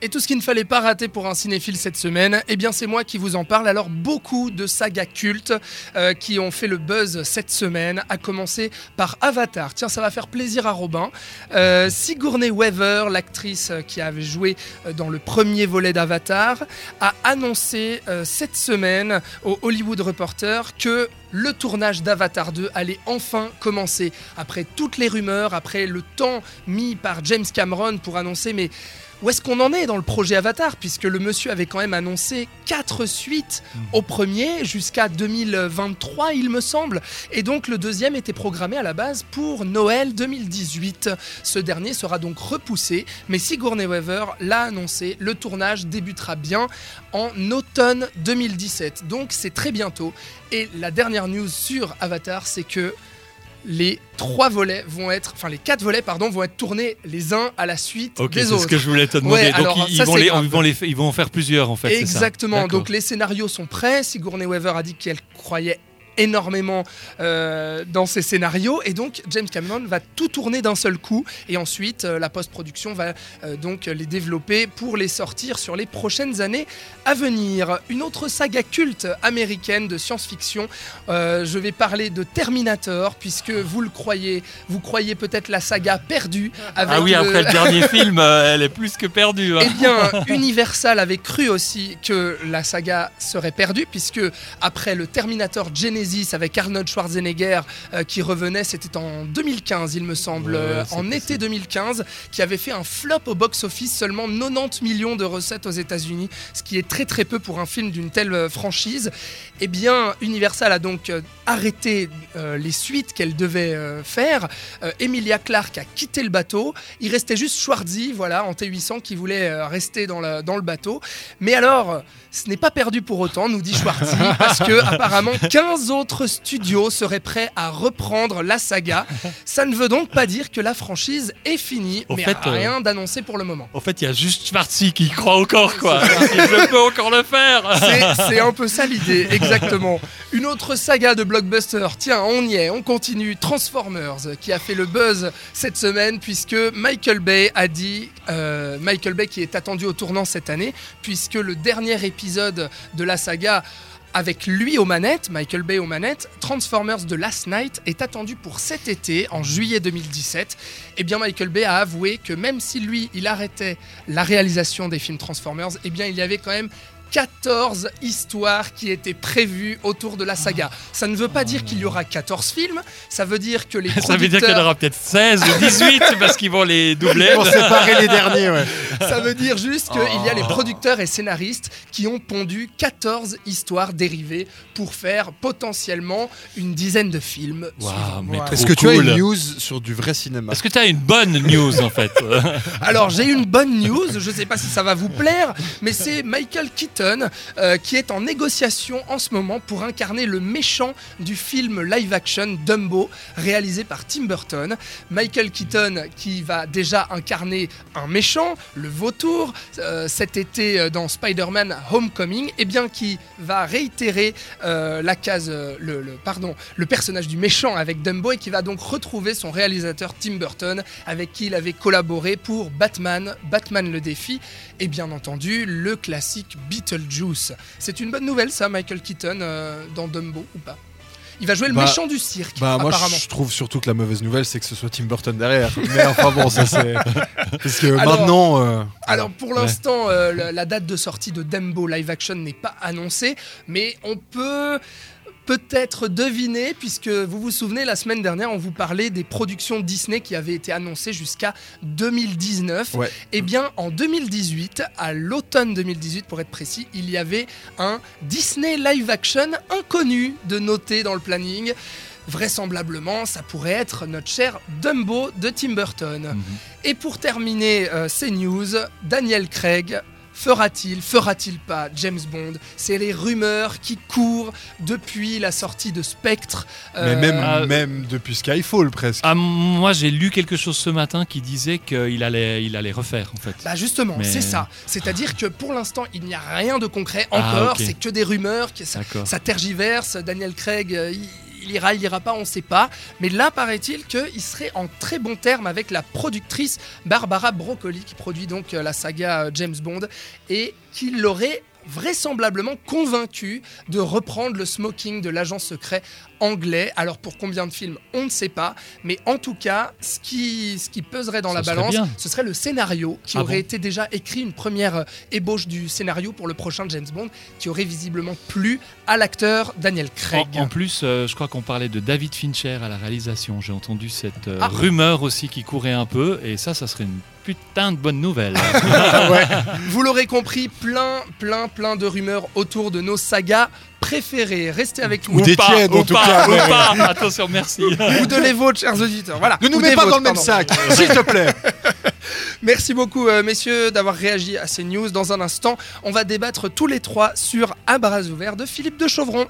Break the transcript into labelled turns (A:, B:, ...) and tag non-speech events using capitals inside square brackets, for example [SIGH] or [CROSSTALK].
A: Et tout ce qu'il ne fallait pas rater pour un cinéphile cette semaine, eh bien c'est moi qui vous en parle. Alors beaucoup de sagas cultes euh, qui ont fait le buzz cette semaine, à commencer par Avatar. Tiens, ça va faire plaisir à Robin. Euh, Sigourney Weaver, l'actrice qui avait joué euh, dans le premier volet d'Avatar, a annoncé euh, cette semaine au Hollywood Reporter que le tournage d'Avatar 2 allait enfin commencer. Après toutes les rumeurs, après le temps mis par James Cameron pour annoncer mais où est-ce qu'on en est dans le projet Avatar Puisque le monsieur avait quand même annoncé quatre suites au premier jusqu'à 2023, il me semble. Et donc le deuxième était programmé à la base pour Noël 2018. Ce dernier sera donc repoussé, mais Sigourney Weaver l'a annoncé, le tournage débutera bien en automne 2017. Donc c'est très bientôt. Et la dernière news sur Avatar, c'est que les trois volets vont être, enfin les quatre volets pardon, vont être tournés les uns à la suite
B: Ok,
A: des
B: c'est
A: autres.
B: ce que je voulais te demander.
A: Ouais,
B: Donc
A: alors,
B: ils,
A: ça,
B: vont
A: c'est
B: les, ils, vont les, ils vont en faire plusieurs en fait. c'est ça
A: Exactement. Donc les scénarios sont prêts. Sigourney Weaver a dit qu'elle croyait énormément euh, dans ces scénarios et donc James Cameron va tout tourner d'un seul coup et ensuite euh, la post-production va euh, donc les développer pour les sortir sur les prochaines années à venir. Une autre saga culte américaine de science-fiction, je vais parler de Terminator puisque vous le croyez, vous croyez peut-être la saga perdue. Avec
B: Ah oui,
A: le-
B: après le dernier [LAUGHS] film, elle est plus que perdue. hein.
A: eh bien, [LAUGHS] Universal avait cru aussi que la saga serait perdue, puisque après le Terminator Genesis avec Arnold Schwarzenegger euh, qui revenait, c'était en 2015, il me semble,
B: Ouais,
A: euh, en
B: possible.
A: été 2015, qui avait fait un flop au box-office, seulement 90 millions de recettes aux États-Unis, ce qui est très très peu pour un film d'une telle euh, franchise. Eh bien, Universal a donc arrêté euh, les suites qu'elle devait euh, faire. Emilia Clarke a quitté le bateau. Il restait juste Schwarzy, voilà, en T800, qui voulait rester dans, la- dans le bateau. Mais alors, ce n'est pas perdu pour autant, nous dit Schwarzy, [LAUGHS] parce que apparemment 15 autres studios seraient prêts à reprendre la saga. [LAUGHS] Ça ne veut donc pas dire que la franchise est finie,
B: Au
A: mais
B: fait, euh,
A: rien d'annoncé pour le moment.
B: En fait, il y a juste Schwarzy qui croit encore, quoi. [LAUGHS] je peux encore le faire. [LAUGHS]
A: C'est- C'est un peu ça l'idée, exactement. Une autre saga de blockbuster, tiens, on y est, on continue. Transformers, qui a fait le buzz cette semaine, puisque Michael Bay a dit, euh, Michael Bay qui est attendu au tournant cette année, puisque le dernier épisode de la saga avec lui aux manettes, Michael Bay aux manettes, Transformers The Last Night est attendu pour cet été, en juillet 2017. Eh bien, Michael Bay a avoué que même si lui, il arrêtait la réalisation des films Transformers, eh bien, il y avait quand même 14 histoires qui étaient prévues autour de la saga. Ça ne veut pas dire qu'il y aura 14 films, ça veut dire que les [LAUGHS]
B: Ça veut dire qu'il y en aura peut-être 16 ou 18 parce qu'ils vont les doubler.
C: Pour séparer les derniers, ouais.
A: Ça veut dire juste qu'il y a les producteurs et scénaristes qui ont pondu 14 histoires dérivées pour faire potentiellement une dizaine de films.
B: Waouh,
A: suivants.
B: mais
A: Voilà.
B: trop
C: Est-ce que tu as
B: cool.
C: une news sur du vrai cinéma
B: Est-ce que tu as une bonne news en fait [LAUGHS]
A: Alors j'ai une bonne news, je ne sais pas si ça va vous plaire, mais c'est Michael Keaton euh, qui est en négociation en ce moment pour incarner le méchant du film live action Dumbo réalisé par Tim Burton. Michael Keaton qui va déjà incarner un méchant, le vautour, euh, cet été euh, dans Spider-Man Homecoming, et bien qui va réitérer euh, la case, le, pardon, le personnage du méchant avec Dumbo et qui va donc retrouver son réalisateur Tim Burton avec qui il avait collaboré pour Batman, Batman le défi et bien entendu le classique Beetlejuice. C'est une bonne nouvelle ça, Michael Keaton dans Dumbo ou pas? Il va jouer le
C: Bah,
A: méchant du cirque
C: Bah moi
A: apparemment.
C: je trouve surtout que la mauvaise nouvelle c'est que ce soit Tim Burton derrière. Mais enfin bon ça c'est [LAUGHS] parce que
A: Alors-
C: maintenant euh,
A: Alors pour l'instant, euh, la, la date de sortie de Dumbo live action n'est pas annoncée, mais on peut peut-être deviner, puisque vous vous souvenez, la semaine dernière, on vous parlait des productions Disney qui avaient été annoncées jusqu'à 2019.
C: Ouais.
A: Eh bien, en 2018, à l'automne 2018 pour être précis, il y avait un Disney live action inconnu de noter dans le planning. Vraisemblablement, ça pourrait être notre cher Dumbo de Tim Burton.
B: Mhm.
A: Et pour terminer euh, ces news, Daniel Craig fera-t-il, fera-t-il pas James Bond? C'est les rumeurs qui courent depuis la sortie de Spectre.
C: mais
A: Euh,
C: même
B: Ah.
C: même depuis Skyfall presque.
B: Ah, moi j'ai lu quelque chose ce matin qui disait qu'il allait, il allait refaire en fait.
A: Bah justement,
B: Mais-
A: c'est ça. C'est-à-dire que pour l'instant, il n'y a rien de concret
B: Ah,
A: encore. C'est que des rumeurs. Que ça, tergiverse. Daniel Craig, euh, il, il ira, il ira pas, on sait pas. Mais là, paraît-il qu'il serait en très bon terme avec la productrice Barbara Broccoli, qui produit donc euh, la saga euh, James Bond, et qui l'aurait vraisemblablement convaincu de reprendre le smoking de l'agent secret anglais. Alors pour combien de films, on ne sait pas, mais en tout cas, ce qui, ce qui peserait dans
B: Ça
A: la balance,
B: bien.
A: ce serait le scénario qui
B: Ah
A: aurait
B: bon
A: été déjà écrit, une première euh, ébauche du scénario pour le prochain James Bond, qui aurait visiblement plu à l'acteur Daniel Craig.
B: En, en plus, euh, je crois qu'on parlait de David Fincher à la réalisation. J'ai entendu cette euh,
A: Ah.
B: rumeur aussi qui courait un peu, et ça, ça serait une putain de bonne nouvelle. [LAUGHS]
A: Vous l'aurez compris, plein, plein, plein de rumeurs autour de nos sagas préférées. Restez avec nous.
C: Ou des tiennes,
B: ou
C: en tout
B: pas,
C: cas.
B: ou pas. Attention, merci.
A: Ou de les vôtres, chers auditeurs. Voilà.
C: Ne nous
A: Ou
C: mets pas
A: vôtres,
C: dans le même
A: pardon.
C: sac, s'il te plaît. [LAUGHS]
A: Merci beaucoup, euh, messieurs, d'avoir réagi à ces news. Dans un instant, on va débattre tous les trois sur Un bras ouvert de Philippe de Chauvron.